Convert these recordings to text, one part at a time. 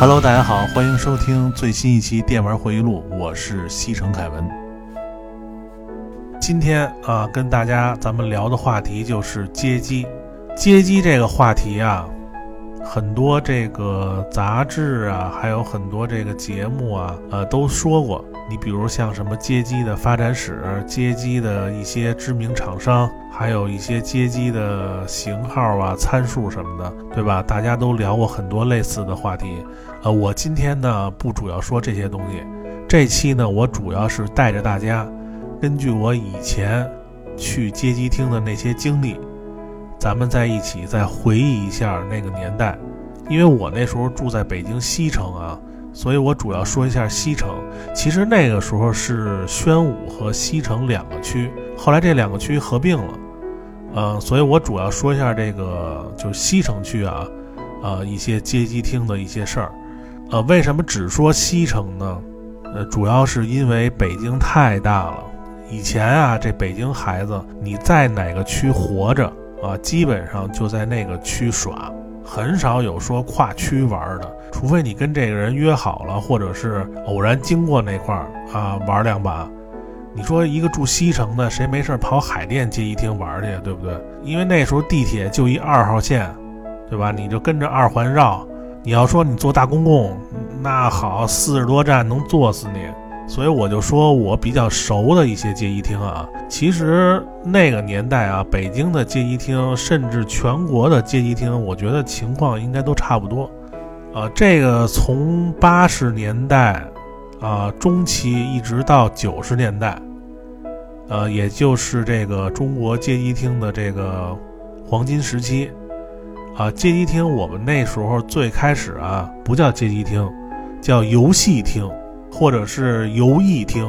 Hello，大家好，欢迎收听最新一期电玩回忆录，我是西城凯文。今天啊，跟大家咱们聊的话题就是街机。街机这个话题啊，很多这个杂志啊，还有很多这个节目啊，呃，都说过。你比如像什么街机的发展史、街机的一些知名厂商，还有一些街机的型号啊、参数什么的，对吧？大家都聊过很多类似的话题。呃，我今天呢不主要说这些东西，这期呢我主要是带着大家，根据我以前去街机厅的那些经历，咱们在一起再回忆一下那个年代。因为我那时候住在北京西城啊。所以我主要说一下西城。其实那个时候是宣武和西城两个区，后来这两个区合并了，呃，所以我主要说一下这个就西城区啊，呃，一些街机厅的一些事儿。呃，为什么只说西城呢？呃，主要是因为北京太大了。以前啊，这北京孩子你在哪个区活着啊，基本上就在那个区耍。很少有说跨区玩的，除非你跟这个人约好了，或者是偶然经过那块儿啊玩两把。你说一个住西城的，谁没事跑海淀街一厅玩去，对不对？因为那时候地铁就一二号线，对吧？你就跟着二环绕。你要说你坐大公共，那好，四十多站能坐死你。所以我就说，我比较熟的一些街机厅啊，其实那个年代啊，北京的街机厅，甚至全国的街机厅，我觉得情况应该都差不多。啊，这个从八十年代啊中期一直到九十年代，呃，也就是这个中国街机厅的这个黄金时期。啊，街机厅我们那时候最开始啊，不叫街机厅，叫游戏厅。或者是游艺厅，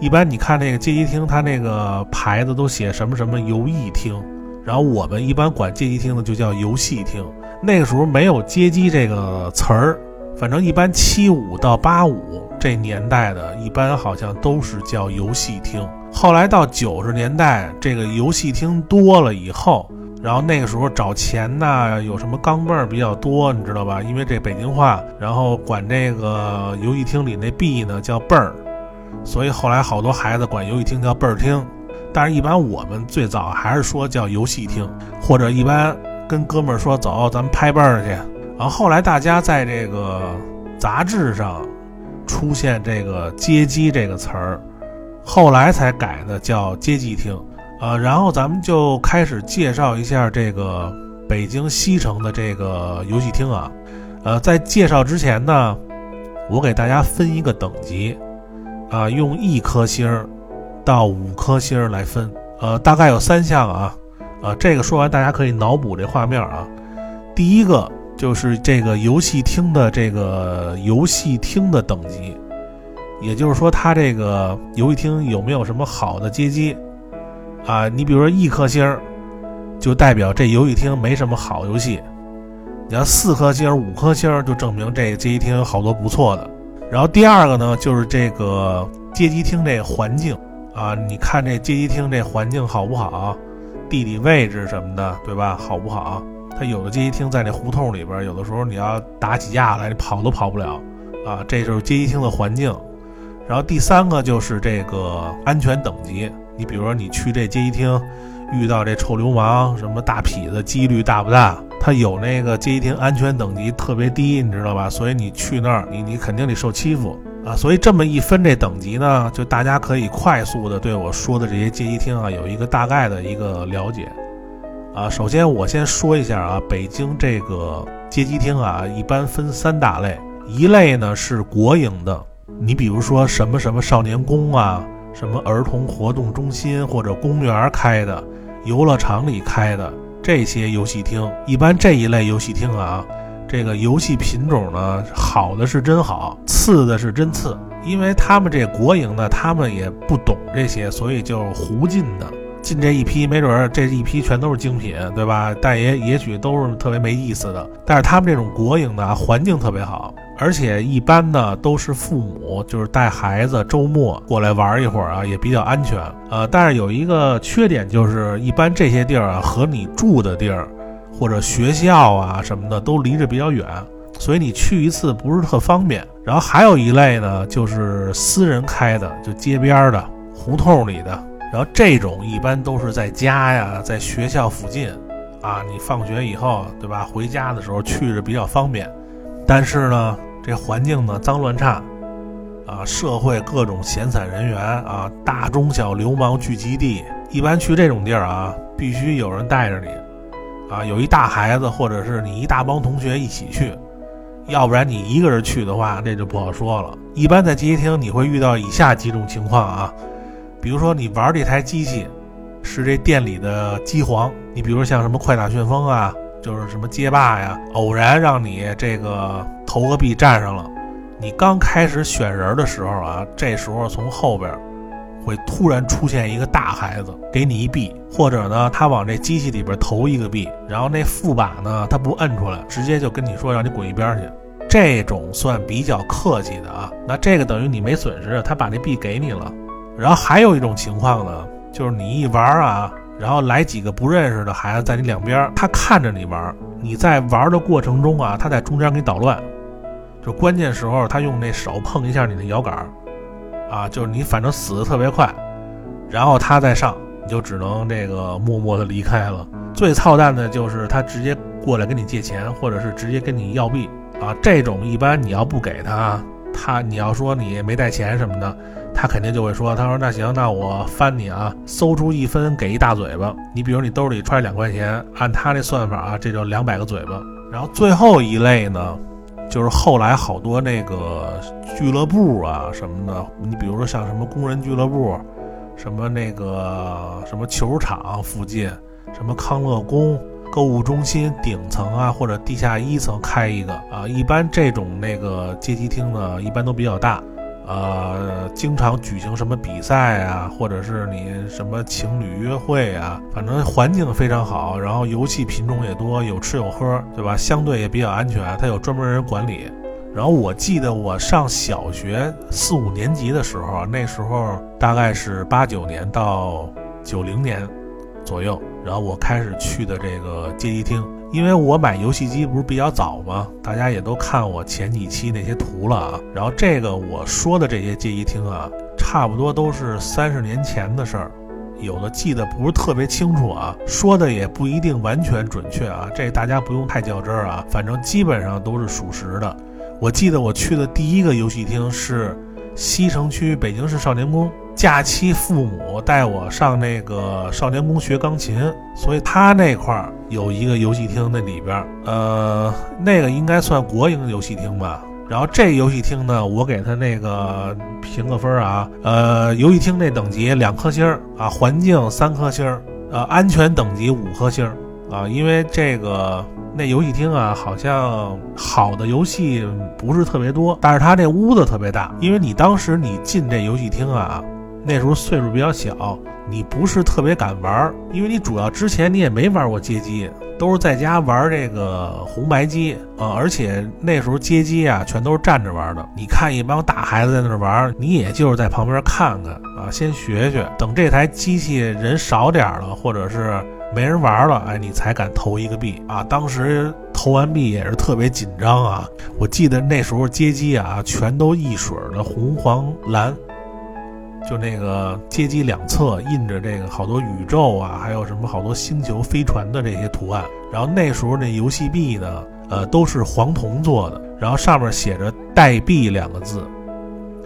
一般你看那个街机厅，它那个牌子都写什么什么游艺厅，然后我们一般管街机厅的就叫游戏厅。那个时候没有街机这个词儿，反正一般七五到八五这年代的，一般好像都是叫游戏厅。后来到九十年代，这个游戏厅多了以后。然后那个时候找钱呢，有什么钢镚儿比较多，你知道吧？因为这北京话，然后管这个游戏厅里那币呢叫镚儿，所以后来好多孩子管游戏厅叫倍儿厅。但是，一般我们最早还是说叫游戏厅，或者一般跟哥们儿说走，咱们拍镚儿去。然后后来大家在这个杂志上出现这个街机这个词儿，后来才改的叫街机厅。呃，然后咱们就开始介绍一下这个北京西城的这个游戏厅啊。呃，在介绍之前呢，我给大家分一个等级，啊，用一颗星到五颗星来分。呃，大概有三项啊。呃，这个说完大家可以脑补这画面啊。第一个就是这个游戏厅的这个游戏厅的等级，也就是说它这个游戏厅有没有什么好的街机。啊，你比如说一颗星儿，就代表这游戏厅没什么好游戏；你要四颗星、五颗星，就证明这街机厅有好多不错的。然后第二个呢，就是这个街机厅这环境啊，你看这街机厅这环境好不好？地理位置什么的，对吧？好不好？它有的街机厅在那胡同里边，有的时候你要打起架来，你跑都跑不了啊。这就是街机厅的环境。然后第三个就是这个安全等级。你比如说，你去这街机厅，遇到这臭流氓、什么大痞子，几率大不大？他有那个街机厅安全等级特别低，你知道吧？所以你去那儿，你你肯定得受欺负啊！所以这么一分这等级呢，就大家可以快速的对我说的这些街机厅啊，有一个大概的一个了解啊。首先我先说一下啊，北京这个街机厅啊，一般分三大类，一类呢是国营的，你比如说什么什么少年宫啊。什么儿童活动中心或者公园开的，游乐场里开的这些游戏厅，一般这一类游戏厅啊，这个游戏品种呢，好的是真好，次的是真次，因为他们这国营的，他们也不懂这些，所以就胡进的。进这一批，没准儿这一批全都是精品，对吧？但也也许都是特别没意思的。但是他们这种国营的环境特别好，而且一般呢都是父母就是带孩子周末过来玩一会儿啊，也比较安全。呃，但是有一个缺点就是，一般这些地儿啊和你住的地儿或者学校啊什么的都离着比较远，所以你去一次不是特方便。然后还有一类呢，就是私人开的，就街边的、胡同里的。然后这种一般都是在家呀，在学校附近，啊，你放学以后，对吧？回家的时候去着比较方便。但是呢，这环境呢脏乱差，啊，社会各种闲散人员啊，大中小流氓聚集地。一般去这种地儿啊，必须有人带着你，啊，有一大孩子，或者是你一大帮同学一起去。要不然你一个人去的话，这就不好说了。一般在街机厅你会遇到以下几种情况啊，比如说你玩这台机器是这店里的机皇，你比如像什么快打旋风啊，就是什么街霸呀，偶然让你这个投个币站上了，你刚开始选人的时候啊，这时候从后边。会突然出现一个大孩子，给你一币，或者呢，他往这机器里边投一个币，然后那副把呢，他不摁出来，直接就跟你说让你滚一边去。这种算比较客气的啊，那这个等于你没损失，他把那币给你了。然后还有一种情况呢，就是你一玩啊，然后来几个不认识的孩子在你两边，他看着你玩，你在玩的过程中啊，他在中间给你捣乱，就关键时候他用那手碰一下你的摇杆。啊，就是你反正死的特别快，然后他再上，你就只能这个默默的离开了。最操蛋的就是他直接过来跟你借钱，或者是直接跟你要币啊。这种一般你要不给他，他你要说你没带钱什么的，他肯定就会说，他说那行，那我翻你啊，搜出一分给一大嘴巴。你比如你兜里揣两块钱，按他那算法啊，这就两百个嘴巴。然后最后一类呢。就是后来好多那个俱乐部啊什么的，你比如说像什么工人俱乐部，什么那个什么球场附近，什么康乐宫购物中心顶层啊或者地下一层开一个啊，一般这种那个街机厅呢，一般都比较大。呃，经常举行什么比赛啊，或者是你什么情侣约会啊，反正环境非常好，然后游戏品种也多，有吃有喝，对吧？相对也比较安全，它有专门人管理。然后我记得我上小学四五年级的时候，那时候大概是八九年到九零年左右，然后我开始去的这个街机厅。因为我买游戏机不是比较早吗？大家也都看我前几期那些图了啊。然后这个我说的这些街机厅啊，差不多都是三十年前的事儿，有的记得不是特别清楚啊，说的也不一定完全准确啊。这大家不用太较真儿啊，反正基本上都是属实的。我记得我去的第一个游戏厅是西城区北京市少年宫。假期父母带我上那个少年宫学钢琴，所以他那块儿有一个游戏厅，那里边，呃，那个应该算国营游戏厅吧。然后这游戏厅呢，我给他那个评个分儿啊，呃，游戏厅那等级两颗星儿啊，环境三颗星儿，呃，安全等级五颗星儿啊，因为这个那游戏厅啊，好像好的游戏不是特别多，但是它这屋子特别大，因为你当时你进这游戏厅啊。那时候岁数比较小，你不是特别敢玩，因为你主要之前你也没玩过街机，都是在家玩这个红白机啊。而且那时候街机啊，全都是站着玩的。你看一帮大孩子在那玩，你也就是在旁边看看啊，先学学。等这台机器人少点了，或者是没人玩了，哎，你才敢投一个币啊。当时投完币也是特别紧张啊。我记得那时候街机啊，全都一水的红黄蓝。就那个街机两侧印着这个好多宇宙啊，还有什么好多星球飞船的这些图案。然后那时候那游戏币呢，呃，都是黄铜做的，然后上面写着“代币”两个字。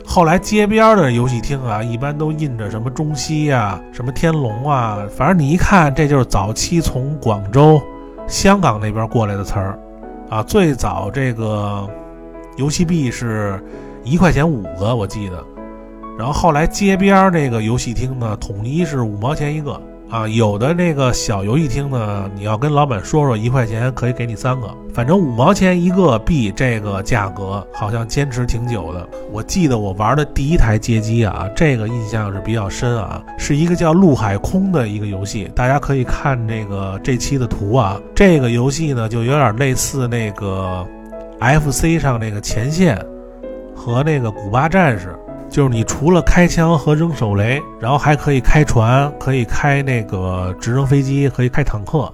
后来街边的游戏厅啊，一般都印着什么中西啊、什么天龙啊，反正你一看，这就是早期从广州、香港那边过来的词儿啊。最早这个游戏币是一块钱五个，我记得。然后后来街边那个游戏厅呢，统一是五毛钱一个啊。有的那个小游戏厅呢，你要跟老板说说，一块钱可以给你三个，反正五毛钱一个币，这个价格好像坚持挺久的。我记得我玩的第一台街机啊，这个印象是比较深啊，是一个叫《陆海空》的一个游戏，大家可以看这个这期的图啊。这个游戏呢，就有点类似那个 FC 上那个前线和那个古巴战士。就是你除了开枪和扔手雷，然后还可以开船，可以开那个直升飞机，可以开坦克。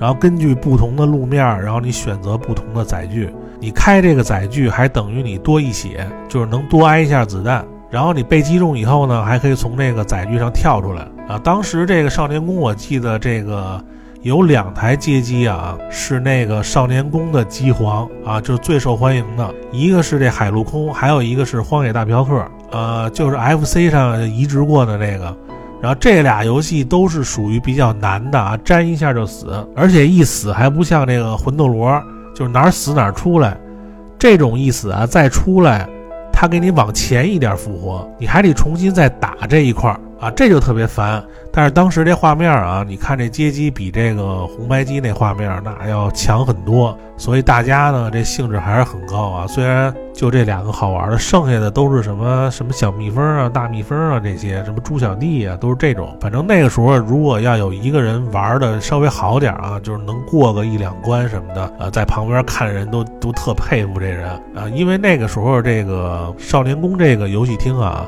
然后根据不同的路面，然后你选择不同的载具。你开这个载具还等于你多一血，就是能多挨一下子弹。然后你被击中以后呢，还可以从这个载具上跳出来啊。当时这个少年宫，我记得这个有两台街机啊，是那个少年宫的机皇啊，就是最受欢迎的。一个是这海陆空，还有一个是荒野大镖客，呃，就是 FC 上移植过的那个。然后这俩游戏都是属于比较难的啊，沾一下就死，而且一死还不像这个魂斗罗，就是哪儿死哪儿出来。这种一死啊，再出来。他给你往前一点复活，你还得重新再打这一块儿啊，这就特别烦。但是当时这画面啊，你看这街机比这个红白机那画面那要强很多，所以大家呢这兴致还是很高啊。虽然就这两个好玩的，剩下的都是什么什么小蜜蜂啊、大蜜蜂啊这些，什么猪小弟啊，都是这种。反正那个时候如果要有一个人玩的稍微好点啊，就是能过个一两关什么的，呃，在旁边看人都都特佩服这人啊，因为那个时候这个少年宫这个游戏厅啊。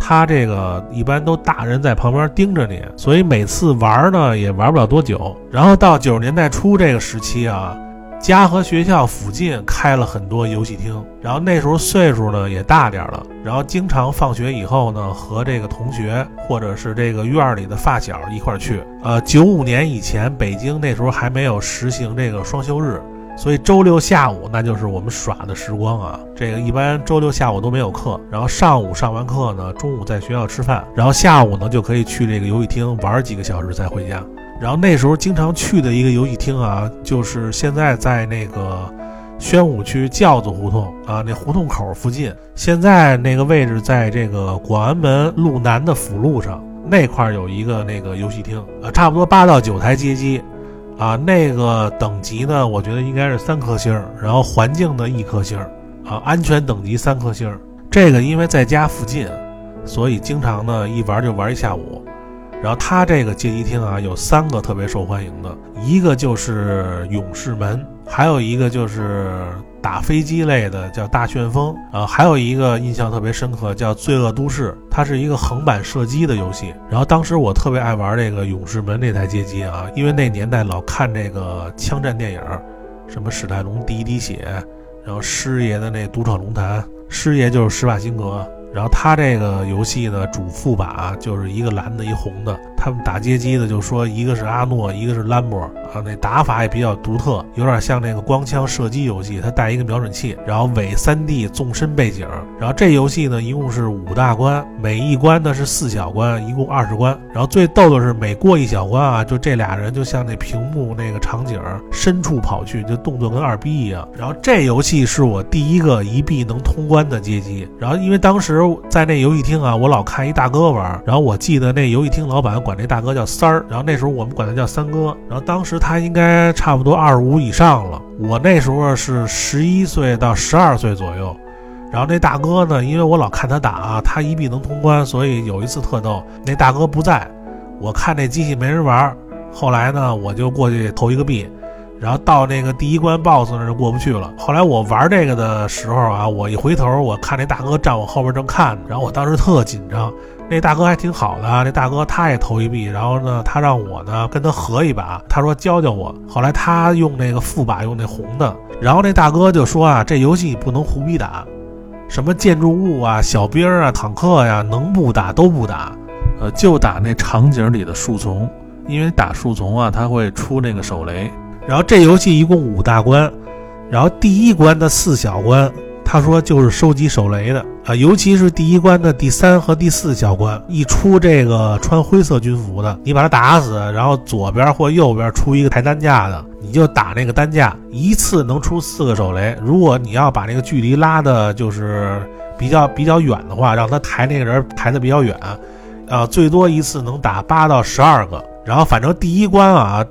他这个一般都大人在旁边盯着你，所以每次玩呢也玩不了多久。然后到九十年代初这个时期啊，家和学校附近开了很多游戏厅。然后那时候岁数呢也大点了，然后经常放学以后呢和这个同学或者是这个院里的发小一块去。呃，九五年以前北京那时候还没有实行这个双休日。所以周六下午那就是我们耍的时光啊！这个一般周六下午都没有课，然后上午上完课呢，中午在学校吃饭，然后下午呢就可以去这个游戏厅玩几个小时再回家。然后那时候经常去的一个游戏厅啊，就是现在在那个宣武区轿子胡同啊，那胡同口附近。现在那个位置在这个广安门路南的辅路上那块有一个那个游戏厅，呃，差不多八到九台街机。啊，那个等级呢，我觉得应该是三颗星儿，然后环境的一颗星儿，啊，安全等级三颗星儿。这个因为在家附近，所以经常呢一玩就玩一下午。然后它这个街机厅啊，有三个特别受欢迎的，一个就是勇士门，还有一个就是打飞机类的叫大旋风，啊，还有一个印象特别深刻叫罪恶都市，它是一个横版射击的游戏。然后当时我特别爱玩这个勇士门那台街机啊，因为那年代老看这个枪战电影，什么史泰龙第一滴血，然后师爷的那独闯龙潭，师爷就是施瓦辛格。然后他这个游戏呢主副把就是一个蓝的，一红的。他们打街机的就说一个是阿诺，一个是兰博啊，那打法也比较独特，有点像那个光枪射击游戏，它带一个瞄准器，然后伪 3D 纵深背景。然后这游戏呢一共是五大关，每一关呢是四小关，一共二十关。然后最逗的是每过一小关啊，就这俩人就像那屏幕那个场景深处跑去，就动作跟二逼一样。然后这游戏是我第一个一币能通关的街机。然后因为当时在那游戏厅啊，我老看一大哥玩，然后我记得那游戏厅老板管。管这大哥叫三儿，然后那时候我们管他叫三哥，然后当时他应该差不多二十五以上了，我那时候是十一岁到十二岁左右，然后那大哥呢，因为我老看他打，他一币能通关，所以有一次特逗，那大哥不在，我看那机器没人玩，后来呢，我就过去投一个币，然后到那个第一关 BOSS 那就过不去了，后来我玩这个的时候啊，我一回头，我看那大哥站我后边正看着，然后我当时特紧张。那大哥还挺好的，那大哥他也投一币，然后呢，他让我呢跟他合一把，他说教教我。后来他用那个副把用那红的，然后那大哥就说啊，这游戏不能胡逼打，什么建筑物啊、小兵啊、坦克呀，能不打都不打，呃，就打那场景里的树丛，因为打树丛啊，他会出那个手雷。然后这游戏一共五大关，然后第一关的四小关。他说就是收集手雷的啊，尤其是第一关的第三和第四小关，一出这个穿灰色军服的，你把他打死，然后左边或右边出一个抬担架的，你就打那个担架，一次能出四个手雷。如果你要把那个距离拉的，就是比较比较远的话，让他抬那个人抬的比较远，啊，最多一次能打八到十二个。然后反正第一关啊。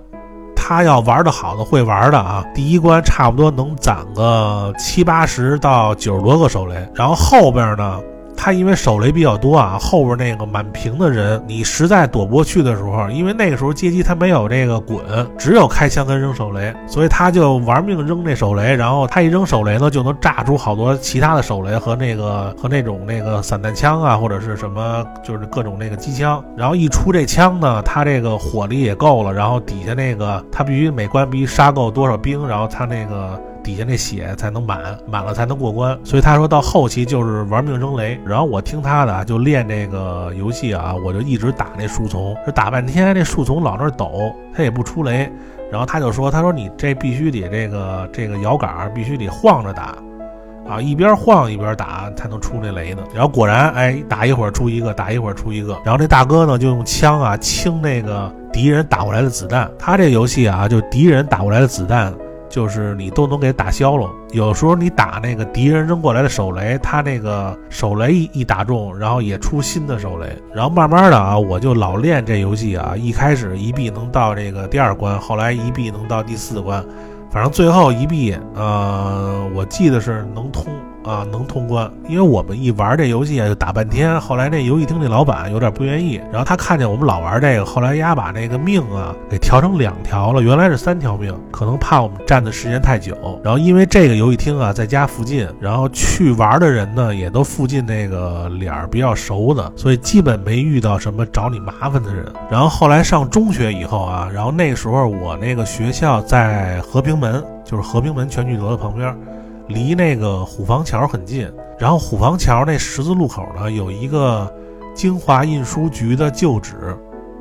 他要玩的好的会玩的啊，第一关差不多能攒个七八十到九十多个手雷，然后后边呢他因为手雷比较多啊，后边那个满屏的人，你实在躲不过去的时候，因为那个时候街机他没有这个滚，只有开枪跟扔手雷，所以他就玩命扔那手雷，然后他一扔手雷呢，就能炸出好多其他的手雷和那个和那种那个散弹枪啊，或者是什么就是各种那个机枪，然后一出这枪呢，他这个火力也够了，然后底下那个他必须每关必须杀够多少兵，然后他那个。底下那血才能满，满了才能过关。所以他说到后期就是玩命扔雷。然后我听他的，就练这个游戏啊，我就一直打那树丛，就打半天，那树丛老那抖，他也不出雷。然后他就说，他说你这必须得这个这个摇杆必须得晃着打，啊，一边晃一边打才能出那雷呢。然后果然，哎，打一会儿出一个，打一会儿出一个。然后这大哥呢就用枪啊清那个敌人打过来的子弹。他这游戏啊，就敌人打过来的子弹。就是你都能给打消了。有时候你打那个敌人扔过来的手雷，他那个手雷一一打中，然后也出新的手雷。然后慢慢的啊，我就老练这游戏啊。一开始一币能到这个第二关，后来一币能到第四关，反正最后一币，呃，我记得是能通。啊，能通关，因为我们一玩这游戏啊，就打半天。后来那游戏厅那老板有点不愿意，然后他看见我们老玩这个，后来丫把那个命啊给调成两条了，原来是三条命，可能怕我们站的时间太久。然后因为这个游戏厅啊在家附近，然后去玩的人呢也都附近那个脸儿比较熟的，所以基本没遇到什么找你麻烦的人。然后后来上中学以后啊，然后那时候我那个学校在和平门，就是和平门全聚德的旁边。离那个虎坊桥很近，然后虎坊桥那十字路口呢有一个京华印书局的旧址，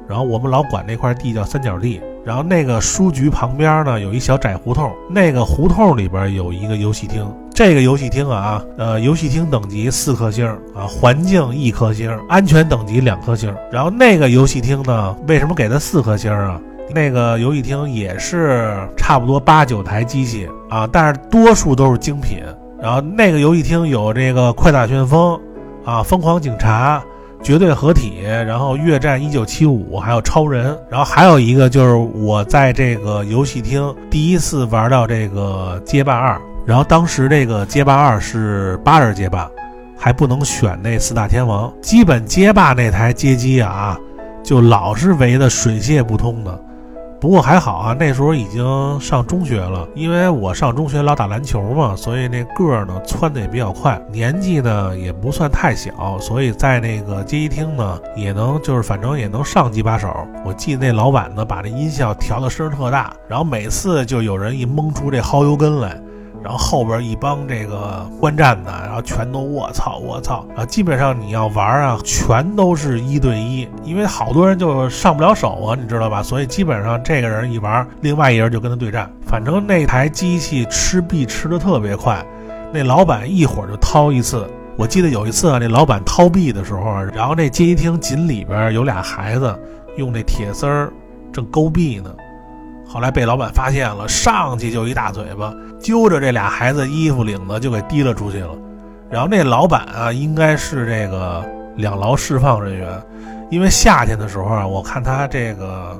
然后我们老管那块地叫三角地。然后那个书局旁边呢有一小窄胡同，那个胡同里边有一个游戏厅。这个游戏厅啊，呃，游戏厅等级四颗星啊，环境一颗星，安全等级两颗星。然后那个游戏厅呢，为什么给它四颗星啊？那个游戏厅也是差不多八九台机器啊，但是多数都是精品。然后那个游戏厅有这个快打旋风，啊，疯狂警察，绝对合体，然后越战一九七五，还有超人。然后还有一个就是我在这个游戏厅第一次玩到这个街霸二，然后当时这个街霸二是八人街霸，还不能选那四大天王，基本街霸那台街机啊，就老是围的水泄不通的。不过还好啊，那时候已经上中学了。因为我上中学老打篮球嘛，所以那个儿呢窜的也比较快，年纪呢也不算太小，所以在那个街机厅呢也能就是反正也能上几把手。我记得那老板呢把那音效调的声特大，然后每次就有人一蒙出这薅油根来。然后后边一帮这个观战的，然后全都我操我操啊！基本上你要玩啊，全都是一对一，因为好多人就上不了手啊，你知道吧？所以基本上这个人一玩，另外一人就跟他对战。反正那台机器吃币吃的特别快，那老板一会儿就掏一次。我记得有一次啊，那老板掏币的时候，然后那街机厅紧里边有俩孩子用那铁丝儿正勾币呢。后来被老板发现了，上去就一大嘴巴，揪着这俩孩子衣服领子就给提了出去了。然后那老板啊，应该是这个两劳释放人员，因为夏天的时候啊，我看他这个。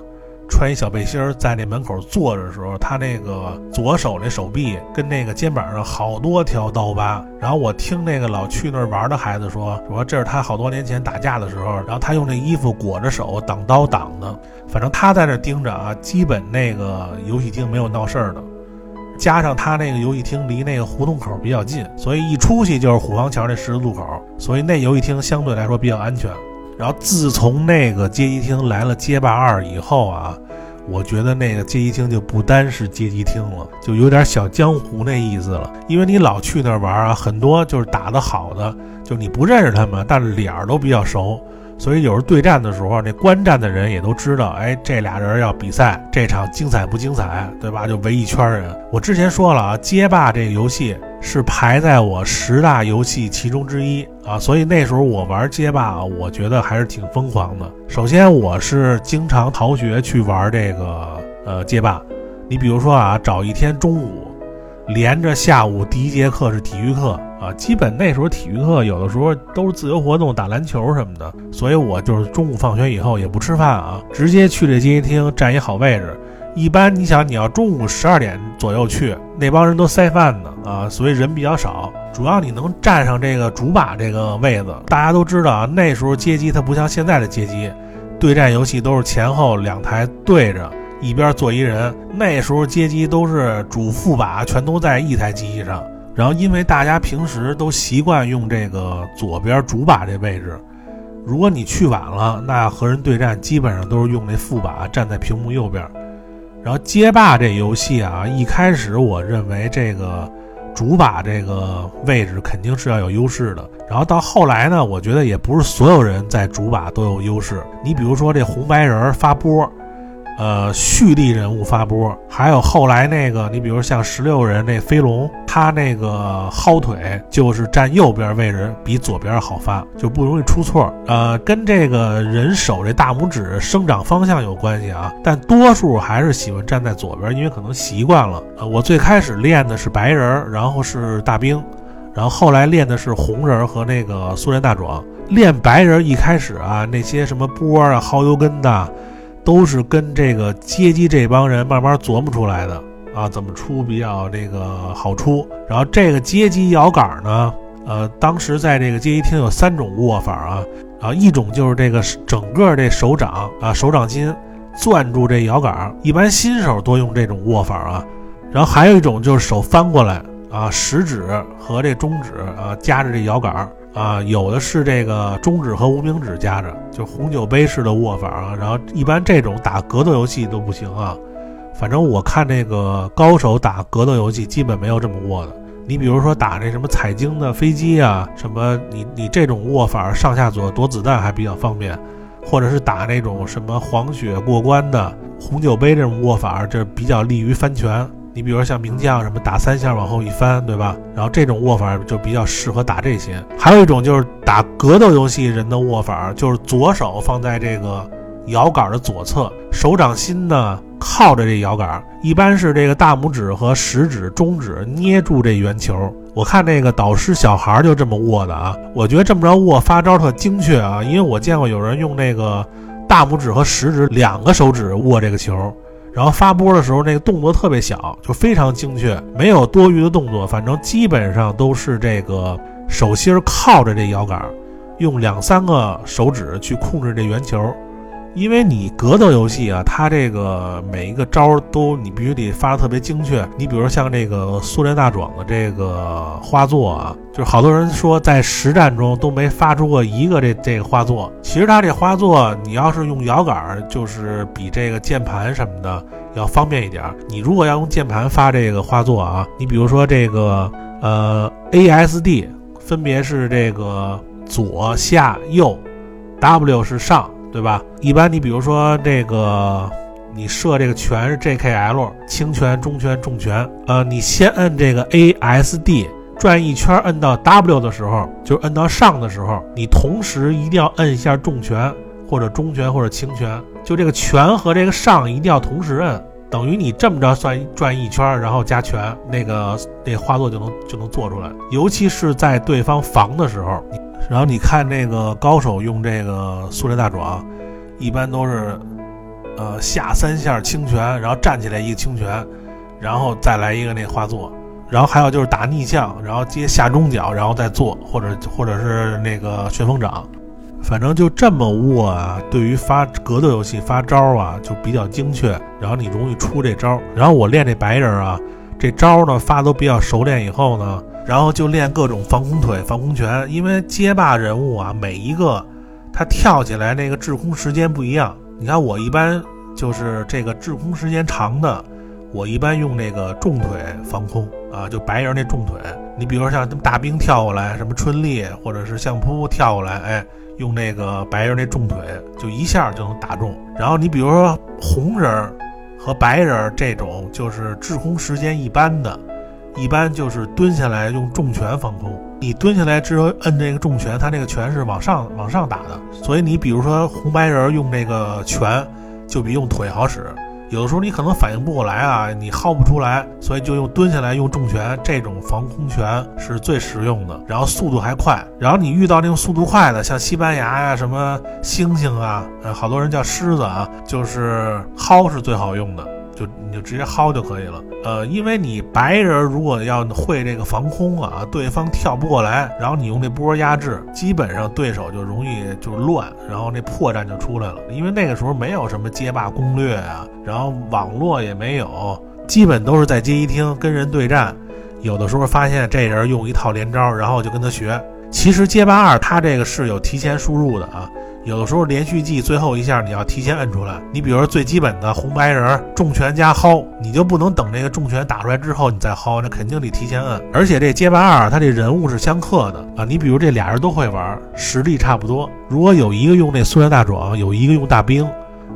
穿一小背心儿在那门口坐着的时候，他那个左手那手臂跟那个肩膀上好多条刀疤。然后我听那个老去那儿玩的孩子说，说这是他好多年前打架的时候，然后他用那衣服裹着手挡刀挡的。反正他在那盯着啊，基本那个游戏厅没有闹事儿的。加上他那个游戏厅离那个胡同口比较近，所以一出去就是虎坊桥那十字路口，所以那游戏厅相对来说比较安全。然后自从那个街机厅来了街霸二以后啊，我觉得那个街机厅就不单是街机厅了，就有点小江湖那意思了。因为你老去那儿玩啊，很多就是打得好的，就你不认识他们，但是脸儿都比较熟。所以有时候对战的时候，那观战的人也都知道，哎，这俩人要比赛，这场精彩不精彩，对吧？就围一圈人。我之前说了啊，街霸这个游戏是排在我十大游戏其中之一啊，所以那时候我玩街霸啊，我觉得还是挺疯狂的。首先，我是经常逃学去玩这个呃街霸。你比如说啊，找一天中午，连着下午第一节课是体育课。啊，基本那时候体育课有的时候都是自由活动，打篮球什么的，所以我就是中午放学以后也不吃饭啊，直接去这街机厅占一好位置，一般你想你要中午十二点左右去，那帮人都塞饭呢啊，所以人比较少。主要你能站上这个主把这个位子，大家都知道啊，那时候街机它不像现在的街机，对战游戏都是前后两台对着，一边坐一人。那时候街机都是主副把全都在一台机器上，然后因为大家平时都习惯用这个左边主把这位置。如果你去晚了，那和人对战基本上都是用那副把站在屏幕右边。然后街霸这游戏啊，一开始我认为这个主把这个位置肯定是要有优势的。然后到后来呢，我觉得也不是所有人在主把都有优势。你比如说这红白人发波。呃，蓄力人物发波，还有后来那个，你比如像十六人那飞龙，他那个薅腿就是站右边位置比左边好发，就不容易出错。呃，跟这个人手这大拇指生长方向有关系啊，但多数还是喜欢站在左边，因为可能习惯了。呃，我最开始练的是白人，然后是大兵，然后后来练的是红人和那个苏联大壮。练白人一开始啊，那些什么波啊、薅油根的。都是跟这个街机这帮人慢慢琢磨出来的啊，怎么出比较这个好出。然后这个街机摇杆呢，呃，当时在这个街机厅有三种握法啊，啊，一种就是这个整个这手掌啊，手掌心攥住这摇杆，一般新手多用这种握法啊。然后还有一种就是手翻过来啊，食指和这中指啊夹着这摇杆。啊，有的是这个中指和无名指夹着，就红酒杯式的握法啊。然后一般这种打格斗游戏都不行啊。反正我看那个高手打格斗游戏基本没有这么握的。你比如说打那什么彩晶的飞机啊，什么你你这种握法上下左躲子弹还比较方便，或者是打那种什么黄血过关的红酒杯这种握法，这比较利于翻拳。你比如说像名将什么打三下往后一翻，对吧？然后这种握法就比较适合打这些。还有一种就是打格斗游戏人的握法，就是左手放在这个摇杆的左侧，手掌心呢靠着这摇杆，一般是这个大拇指和食指、中指捏住这圆球。我看那个导师小孩就这么握的啊，我觉得这么着握发招特精确啊，因为我见过有人用那个大拇指和食指两个手指握这个球。然后发波的时候，那个动作特别小，就非常精确，没有多余的动作。反正基本上都是这个手心靠着这摇杆，用两三个手指去控制这圆球。因为你格斗游戏啊，它这个每一个招都你必须得发的特别精确。你比如像这个苏联大壮的这个花座啊，就是好多人说在实战中都没发出过一个这这个花座。其实它这花座，你要是用摇杆，就是比这个键盘什么的要方便一点。你如果要用键盘发这个花座啊，你比如说这个呃 A S D 分别是这个左下右，W 是上。对吧？一般你比如说这个，你设这个拳是 JKL，轻拳、中拳、重拳。呃，你先摁这个 ASD 转一圈，摁到 W 的时候，就摁到上的时候，你同时一定要摁一下重拳或者中拳或者轻拳，就这个拳和这个上一定要同时摁，等于你这么着算转一圈，然后加拳，那个那画作就能就能做出来。尤其是在对方防的时候。然后你看那个高手用这个苏联大壮，一般都是，呃下三下轻拳，然后站起来一个轻拳，然后再来一个那花坐，然后还有就是打逆向，然后接下中脚，然后再做，或者或者是那个旋风掌，反正就这么握啊。对于发格斗游戏发招啊，就比较精确，然后你容易出这招。然后我练这白人啊，这招呢发都比较熟练以后呢。然后就练各种防空腿、防空拳，因为街霸人物啊，每一个他跳起来那个滞空时间不一样。你看我一般就是这个滞空时间长的，我一般用那个重腿防空啊，就白人那重腿。你比如说像大兵跳过来，什么春丽或者是相扑跳过来，哎，用那个白人那重腿，就一下就能打中。然后你比如说红人和白人这种，就是滞空时间一般的。一般就是蹲下来用重拳防空，你蹲下来之后摁这个重拳，它那个拳是往上往上打的，所以你比如说红白人用这个拳，就比用腿好使。有的时候你可能反应不过来啊，你薅不出来，所以就用蹲下来用重拳这种防空拳是最实用的，然后速度还快。然后你遇到那种速度快的，像西班牙呀、什么猩猩啊，呃，好多人叫狮子啊，就是薅是最好用的。就你就直接薅就可以了。呃，因为你白人如果要会这个防空啊，对方跳不过来，然后你用这波压制，基本上对手就容易就乱，然后那破绽就出来了。因为那个时候没有什么街霸攻略啊，然后网络也没有，基本都是在街机厅跟人对战。有的时候发现这人用一套连招，然后就跟他学。其实街霸二它这个是有提前输入的啊，有的时候连续技最后一下你要提前摁出来。你比如说最基本的红白人重拳加薅，你就不能等这个重拳打出来之后你再薅，那肯定得提前摁。而且这街霸二它这人物是相克的啊，你比如这俩人都会玩，实力差不多。如果有一个用那塑料大壮，有一个用大兵，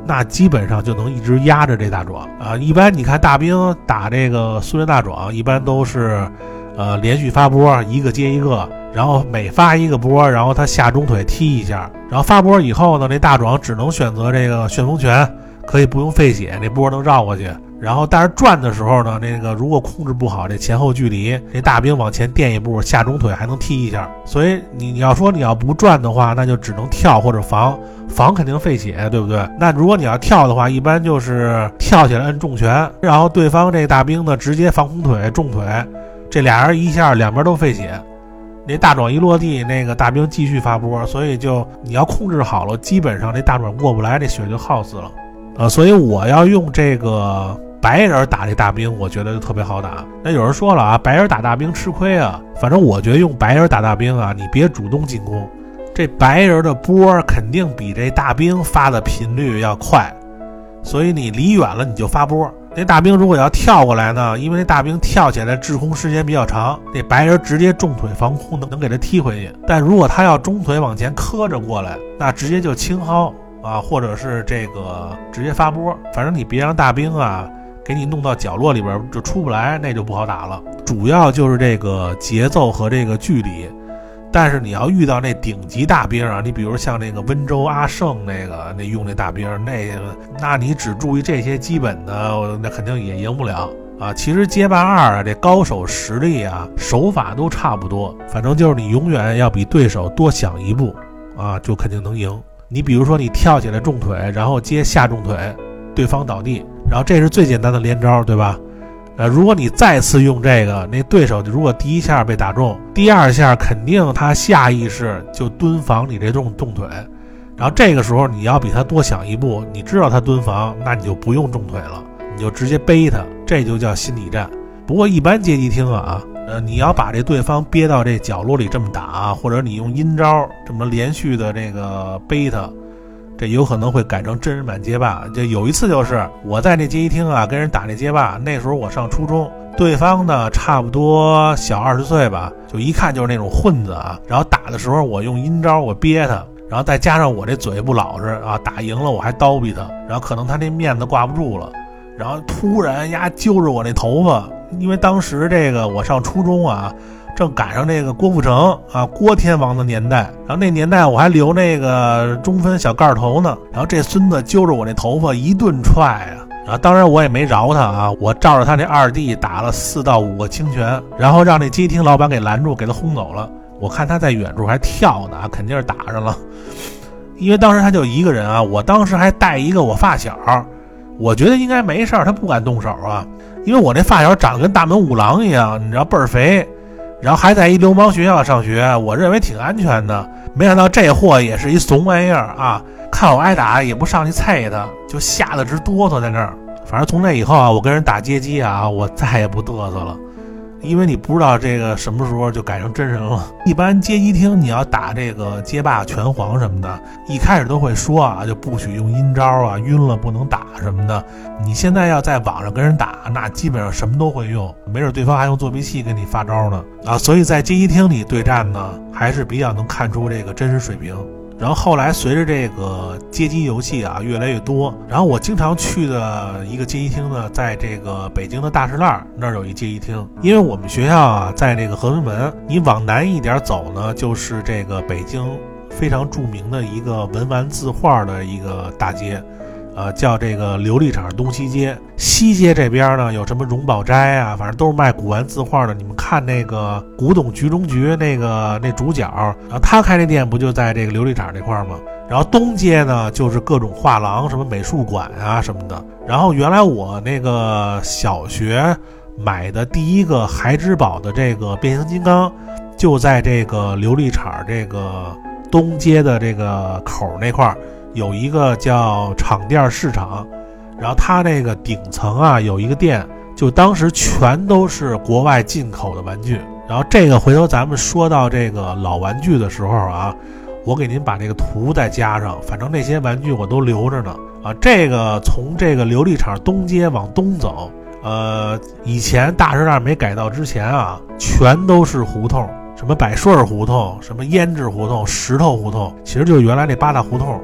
那基本上就能一直压着这大壮啊。一般你看大兵打这个塑料大壮，一般都是。呃，连续发波，一个接一个，然后每发一个波，然后他下中腿踢一下，然后发波以后呢，这大壮只能选择这个旋风拳，可以不用费血，那波能绕过去。然后但是转的时候呢，那个如果控制不好这前后距离，这大兵往前垫一步，下中腿还能踢一下。所以你你要说你要不转的话，那就只能跳或者防，防肯定费血，对不对？那如果你要跳的话，一般就是跳起来摁重拳，然后对方这大兵呢直接防空腿重腿。这俩人一下两边都费血，那大壮一落地，那个大兵继续发波，所以就你要控制好了，基本上这大壮过不来，这血就耗死了。呃，所以我要用这个白人打这大兵，我觉得就特别好打。那有人说了啊，白人打大兵吃亏啊，反正我觉得用白人打大兵啊，你别主动进攻，这白人的波肯定比这大兵发的频率要快，所以你离远了你就发波。那大兵如果要跳过来呢？因为那大兵跳起来滞空时间比较长，那白人直接重腿防空能能给他踢回去。但如果他要中腿往前磕着过来，那直接就轻薅啊，或者是这个直接发波。反正你别让大兵啊给你弄到角落里边就出不来，那就不好打了。主要就是这个节奏和这个距离。但是你要遇到那顶级大兵啊，你比如像那个温州阿胜那个那用那大兵，那个那你只注意这些基本的，那肯定也赢不了啊。其实街霸二啊，这高手实力啊，手法都差不多，反正就是你永远要比对手多想一步啊，就肯定能赢。你比如说你跳起来重腿，然后接下重腿，对方倒地，然后这是最简单的连招，对吧？呃，如果你再次用这个，那对手如果第一下被打中，第二下肯定他下意识就蹲防你这重重腿，然后这个时候你要比他多想一步，你知道他蹲防，那你就不用重腿了，你就直接背他，这就叫心理战。不过一般街机厅啊，呃，你要把这对方憋到这角落里这么打，或者你用阴招这么连续的这个背他。这有可能会改成真人版街霸。就有一次，就是我在那街机厅啊，跟人打那街霸。那时候我上初中，对方呢差不多小二十岁吧，就一看就是那种混子啊。然后打的时候，我用阴招我憋他，然后再加上我这嘴不老实啊，打赢了我还叨逼他。然后可能他那面子挂不住了，然后突然呀揪着我那头发，因为当时这个我上初中啊。正赶上这个郭富城啊，郭天王的年代，然后那年代我还留那个中分小盖头呢，然后这孙子揪着我那头发一顿踹啊，然后当然我也没饶他啊，我照着他那二弟打了四到五个轻拳，然后让那街厅老板给拦住，给他轰走了。我看他在远处还跳呢，肯定是打上了，因为当时他就一个人啊，我当时还带一个我发小，我觉得应该没事儿，他不敢动手啊，因为我那发小长得跟大门五郎一样，你知道倍儿肥。然后还在一流氓学校上学，我认为挺安全的。没想到这货也是一怂玩意儿啊！看我挨打也不上去啐他，就吓得直哆嗦在那儿。反正从那以后啊，我跟人打街机啊，我再也不嘚瑟了。因为你不知道这个什么时候就改成真人了。一般街机厅你要打这个街霸拳皇什么的，一开始都会说啊，就不许用阴招啊，晕了不能打什么的。你现在要在网上跟人打，那基本上什么都会用，没准对方还用作弊器给你发招呢啊。所以在街机厅里对战呢，还是比较能看出这个真实水平。然后后来随着这个街机游戏啊越来越多，然后我经常去的一个街机厅呢，在这个北京的大栅栏那儿有一街机厅，因为我们学校啊在这个和平门，你往南一点走呢，就是这个北京非常著名的一个文玩字画的一个大街，呃，叫这个琉璃厂东西街。西街这边呢，有什么荣宝斋啊，反正都是卖古玩字画的。你们看那个古董局中局那个那主角，然后他开那店不就在这个琉璃厂这块吗？然后东街呢，就是各种画廊、什么美术馆啊什么的。然后原来我那个小学买的第一个孩之宝的这个变形金刚，就在这个琉璃厂这个东街的这个口那块儿。有一个叫厂店市场，然后它那个顶层啊有一个店，就当时全都是国外进口的玩具。然后这个回头咱们说到这个老玩具的时候啊，我给您把这个图再加上，反正那些玩具我都留着呢。啊，这个从这个琉璃厂东街往东走，呃，以前大石栏没改造之前啊，全都是胡同，什么百顺胡同、什么胭脂胡同、石头胡同，其实就是原来那八大胡同。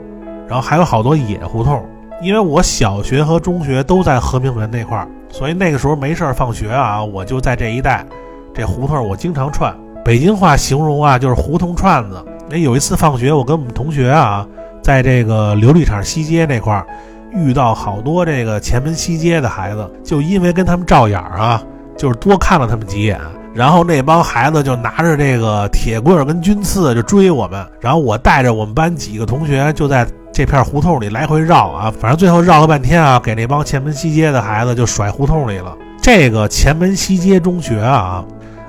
然后还有好多野胡同，因为我小学和中学都在和平门那块儿，所以那个时候没事儿放学啊，我就在这一带，这胡同我经常串。北京话形容啊，就是胡同串子。那有一次放学，我跟我们同学啊，在这个琉璃厂西街那块儿，遇到好多这个前门西街的孩子，就因为跟他们照眼儿啊，就是多看了他们几眼。然后那帮孩子就拿着这个铁棍跟军刺就追我们，然后我带着我们班几个同学就在这片胡同里来回绕啊，反正最后绕了半天啊，给那帮前门西街的孩子就甩胡同里了。这个前门西街中学啊，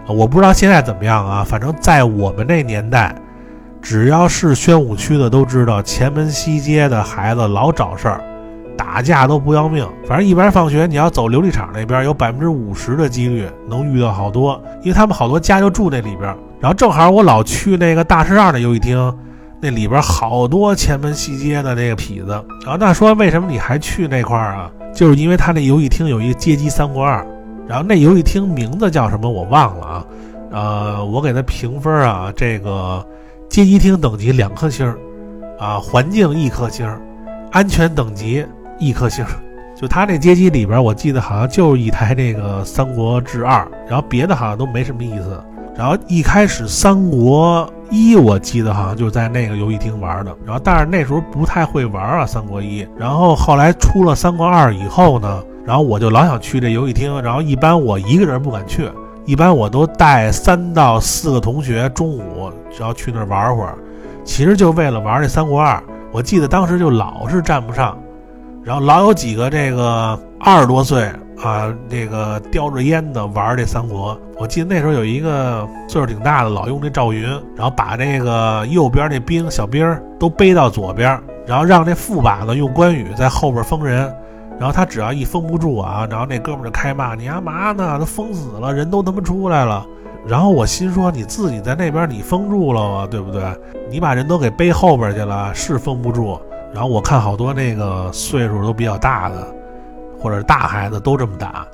我不知道现在怎么样啊，反正在我们那年代，只要是宣武区的都知道，前门西街的孩子老找事儿。打架都不要命，反正一边放学，你要走琉璃厂那边，有百分之五十的几率能遇到好多，因为他们好多家就住那里边。然后正好我老去那个大石二的游戏厅，那里边好多前门西街的那个痞子。然后那说为什么你还去那块儿啊？就是因为他那游戏厅有一个街机三国二，然后那游戏厅名字叫什么我忘了啊。呃，我给他评分啊，这个街机厅等级两颗星儿，啊，环境一颗星儿，安全等级。一颗星儿，就他那街机里边，我记得好像就是一台这个《三国志二》，然后别的好像都没什么意思。然后一开始《三国一》，我记得好像就在那个游戏厅玩的。然后但是那时候不太会玩啊，《三国一》。然后后来出了《三国二》以后呢，然后我就老想去这游戏厅。然后一般我一个人不敢去，一般我都带三到四个同学，中午只要去那玩会儿，其实就为了玩这《三国二》。我记得当时就老是站不上。然后老有几个这个二十多岁啊，这个叼着烟的玩这三国。我记得那时候有一个岁数挺大的，老用那赵云，然后把那个右边那兵小兵都背到左边，然后让那副把子用关羽在后边封人。然后他只要一封不住啊，然后那哥们就开骂：“你干嘛呢？都封死了，人都他妈出来了。”然后我心说：“你自己在那边你封住了吗？对不对？你把人都给背后边去了，是封不住。”然后我看好多那个岁数都比较大的，或者大孩子都这么打，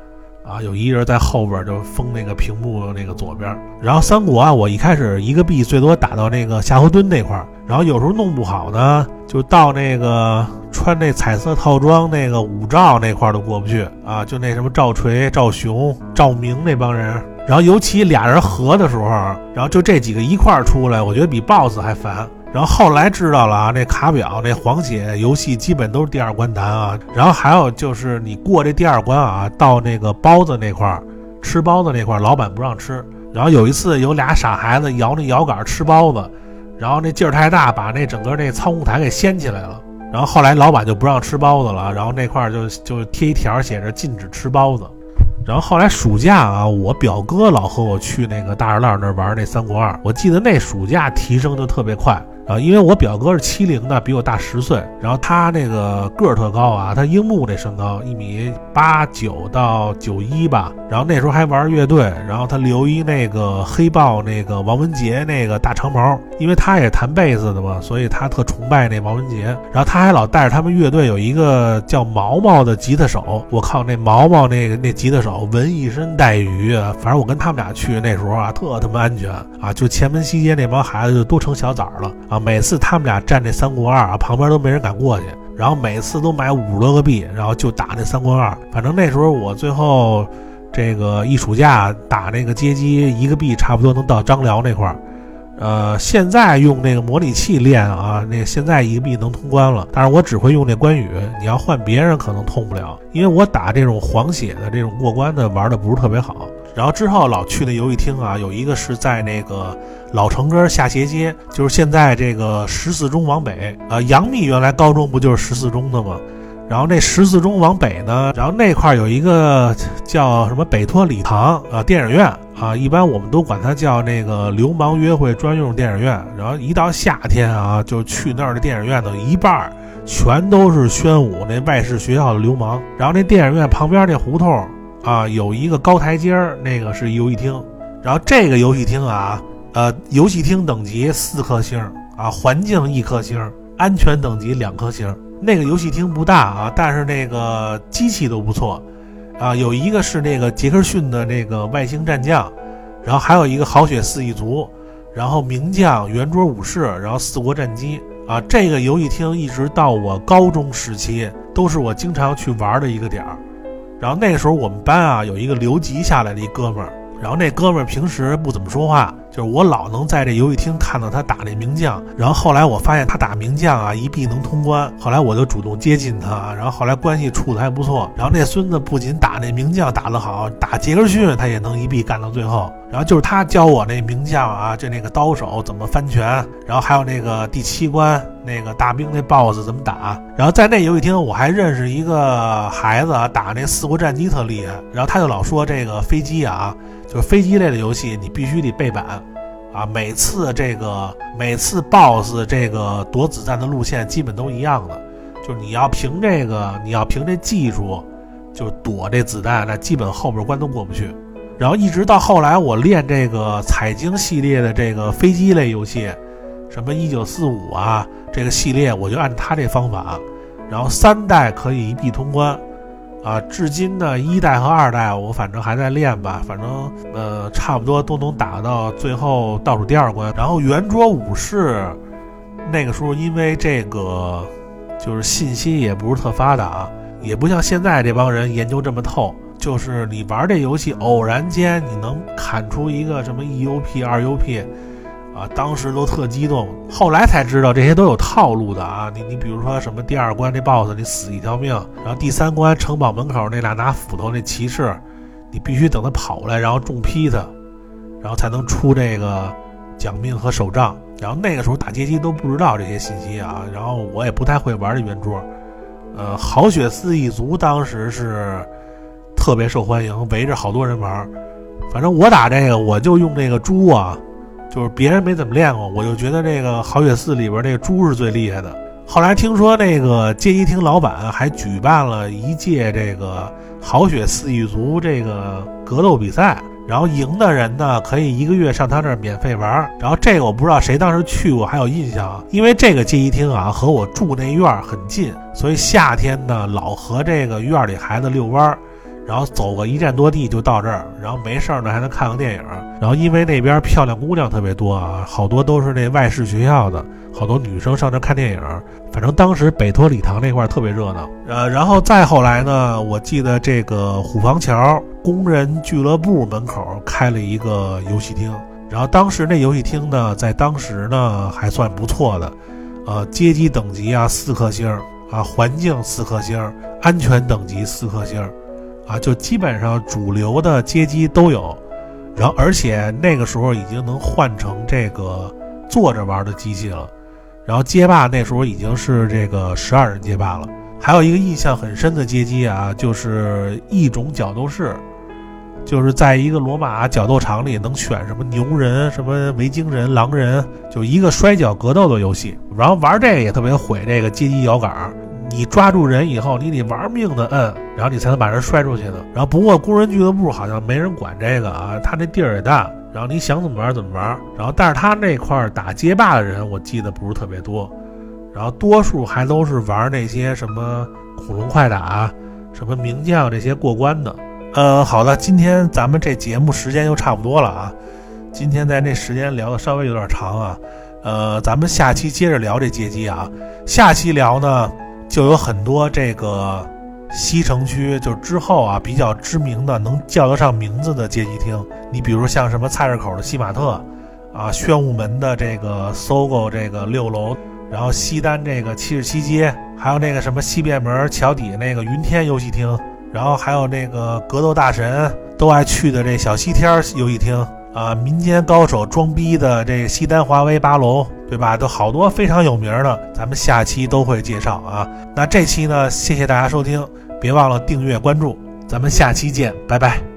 啊，有一人在后边就封那个屏幕那个左边。然后三国啊，我一开始一个币最多打到那个夏侯惇那块儿，然后有时候弄不好呢，就到那个穿那彩色套装那个武赵那块儿都过不去啊，就那什么赵锤、赵雄、赵明那帮人。然后尤其俩人合的时候，然后就这几个一块儿出来，我觉得比 BOSS 还烦。然后后来知道了啊，那卡表那黄血游戏基本都是第二关难啊。然后还有就是你过这第二关啊，到那个包子那块儿吃包子那块儿，老板不让吃。然后有一次有俩傻孩子摇那摇杆吃包子，然后那劲儿太大，把那整个那仓库台给掀起来了。然后后来老板就不让吃包子了，然后那块儿就就贴一条写着禁止吃包子。然后后来暑假啊，我表哥老和我去那个大栅栏那玩那三国二，我记得那暑假提升的特别快。啊，因为我表哥是七零的，比我大十岁，然后他那个个儿特高啊，他樱木那身高一米八九到九一吧，然后那时候还玩乐队，然后他留一那个黑豹那个王文杰那个大长毛，因为他也弹贝斯的嘛，所以他特崇拜那王文杰，然后他还老带着他们乐队有一个叫毛毛的吉他手，我靠，那毛毛那个那吉他手纹一身带鱼，反正我跟他们俩去那时候啊，特他妈安全啊，就前门西街那帮孩子就都成小崽了啊。每次他们俩站那三国二啊，旁边都没人敢过去。然后每次都买五十多个币，然后就打那三国二。反正那时候我最后这个一暑假打那个街机，一个币差不多能到张辽那块儿。呃，现在用那个模拟器练啊，那现在一个币能通关了，但是我只会用那关羽，你要换别人可能通不了，因为我打这种黄血的这种过关的玩的不是特别好。然后之后老去那游戏厅啊，有一个是在那个老城根下斜街，就是现在这个十四中往北啊，杨幂原来高中不就是十四中的吗？然后那十四中往北呢，然后那块有一个叫什么北托礼堂啊电影院啊，一般我们都管它叫那个流氓约会专用电影院。然后一到夏天啊，就去那儿的电影院的一半全都是宣武那外事学校的流氓。然后那电影院旁边那胡同。啊，有一个高台阶儿，那个是游戏厅。然后这个游戏厅啊，呃，游戏厅等级四颗星啊，环境一颗星，安全等级两颗星。那个游戏厅不大啊，但是那个机器都不错啊。有一个是那个杰克逊的那个外星战将，然后还有一个好血四一族，然后名将圆桌武士，然后四国战机啊。这个游戏厅一直到我高中时期都是我经常去玩的一个点儿。然后那个时候我们班啊有一个留级下来的一哥们儿，然后那哥们儿平时不怎么说话，就是我老能在这游戏厅看到他打那名将。然后后来我发现他打名将啊一币能通关，后来我就主动接近他，然后后来关系处的还不错。然后那孙子不仅打那名将打得好，打杰克逊他也能一币干到最后。然后就是他教我那名将啊，就那个刀手怎么翻拳，然后还有那个第七关那个大兵那 BOSS 怎么打。然后在那游戏厅我还认识一个孩子啊，打那四国战机特厉害。然后他就老说这个飞机啊，就是飞机类的游戏你必须得背板啊，每次这个每次 BOSS 这个躲子弹的路线基本都一样的，就是你要凭这个你要凭这技术就躲这子弹，那基本后边关都过不去。然后一直到后来，我练这个彩晶系列的这个飞机类游戏，什么一九四五啊，这个系列我就按他这方法，然后三代可以一币通关，啊，至今呢一代和二代我反正还在练吧，反正呃差不多都能打到最后倒数第二关。然后圆桌武士，那个时候因为这个就是信息也不是特发达，也不像现在这帮人研究这么透。就是你玩这游戏，偶然间你能砍出一个什么一 U P 二 U P，啊，当时都特激动。后来才知道这些都有套路的啊。你你比如说什么第二关那 BOSS 你死一条命，然后第三关城堡门口那俩拿斧头那骑士，你必须等他跑过来，然后重劈他，然后才能出这个奖命和手杖。然后那个时候打街机都不知道这些信息啊，然后我也不太会玩这圆桌。呃，好血四一族当时是。特别受欢迎，围着好多人玩。反正我打这个，我就用这个猪啊，就是别人没怎么练过，我就觉得这个豪雪寺里边这个猪是最厉害的。后来听说那个街机厅老板还举办了一届这个豪雪四一族这个格斗比赛，然后赢的人呢可以一个月上他那儿免费玩。然后这个我不知道谁当时去过还有印象，因为这个街机厅啊和我住那院儿很近，所以夏天呢老和这个院里孩子遛弯儿。然后走个一站多地就到这儿，然后没事儿呢还能看个电影。然后因为那边漂亮姑娘特别多啊，好多都是那外事学校的，好多女生上这看电影。反正当时北托礼堂那块儿特别热闹。呃，然后再后来呢，我记得这个虎坊桥工人俱乐部门口开了一个游戏厅，然后当时那游戏厅呢，在当时呢还算不错的，呃，阶级等级啊四颗星啊，环境四颗星，安全等级四颗星。啊，就基本上主流的街机都有，然后而且那个时候已经能换成这个坐着玩的机器了，然后街霸那时候已经是这个十二人街霸了。还有一个印象很深的街机啊，就是异种角斗士，就是在一个罗马角斗场里能选什么牛人、什么维京人、狼人，就一个摔跤格斗的游戏。然后玩这个也特别毁这个街机摇杆。你抓住人以后，你得玩命的摁，然后你才能把人摔出去的。然后不过工人俱乐部好像没人管这个啊，他那地儿也大，然后你想怎么玩怎么玩。然后但是他那块打街霸的人，我记得不是特别多，然后多数还都是玩那些什么恐龙快打、什么名将这些过关的。呃，好的，今天咱们这节目时间就差不多了啊，今天在那时间聊的稍微有点长啊，呃，咱们下期接着聊这街机啊，下期聊呢。就有很多这个西城区，就之后啊比较知名的、能叫得上名字的街机厅。你比如像什么菜市口的西马特，啊，宣武门的这个搜狗这个六楼，然后西单这个七十七街，还有那个什么西便门桥底那个云天游戏厅，然后还有那个格斗大神都爱去的这小西天游戏厅啊，民间高手装逼的这西单华为八楼，对吧？都好多非常有名的，咱们下期都会介绍啊。那这期呢，谢谢大家收听，别忘了订阅关注，咱们下期见，拜拜。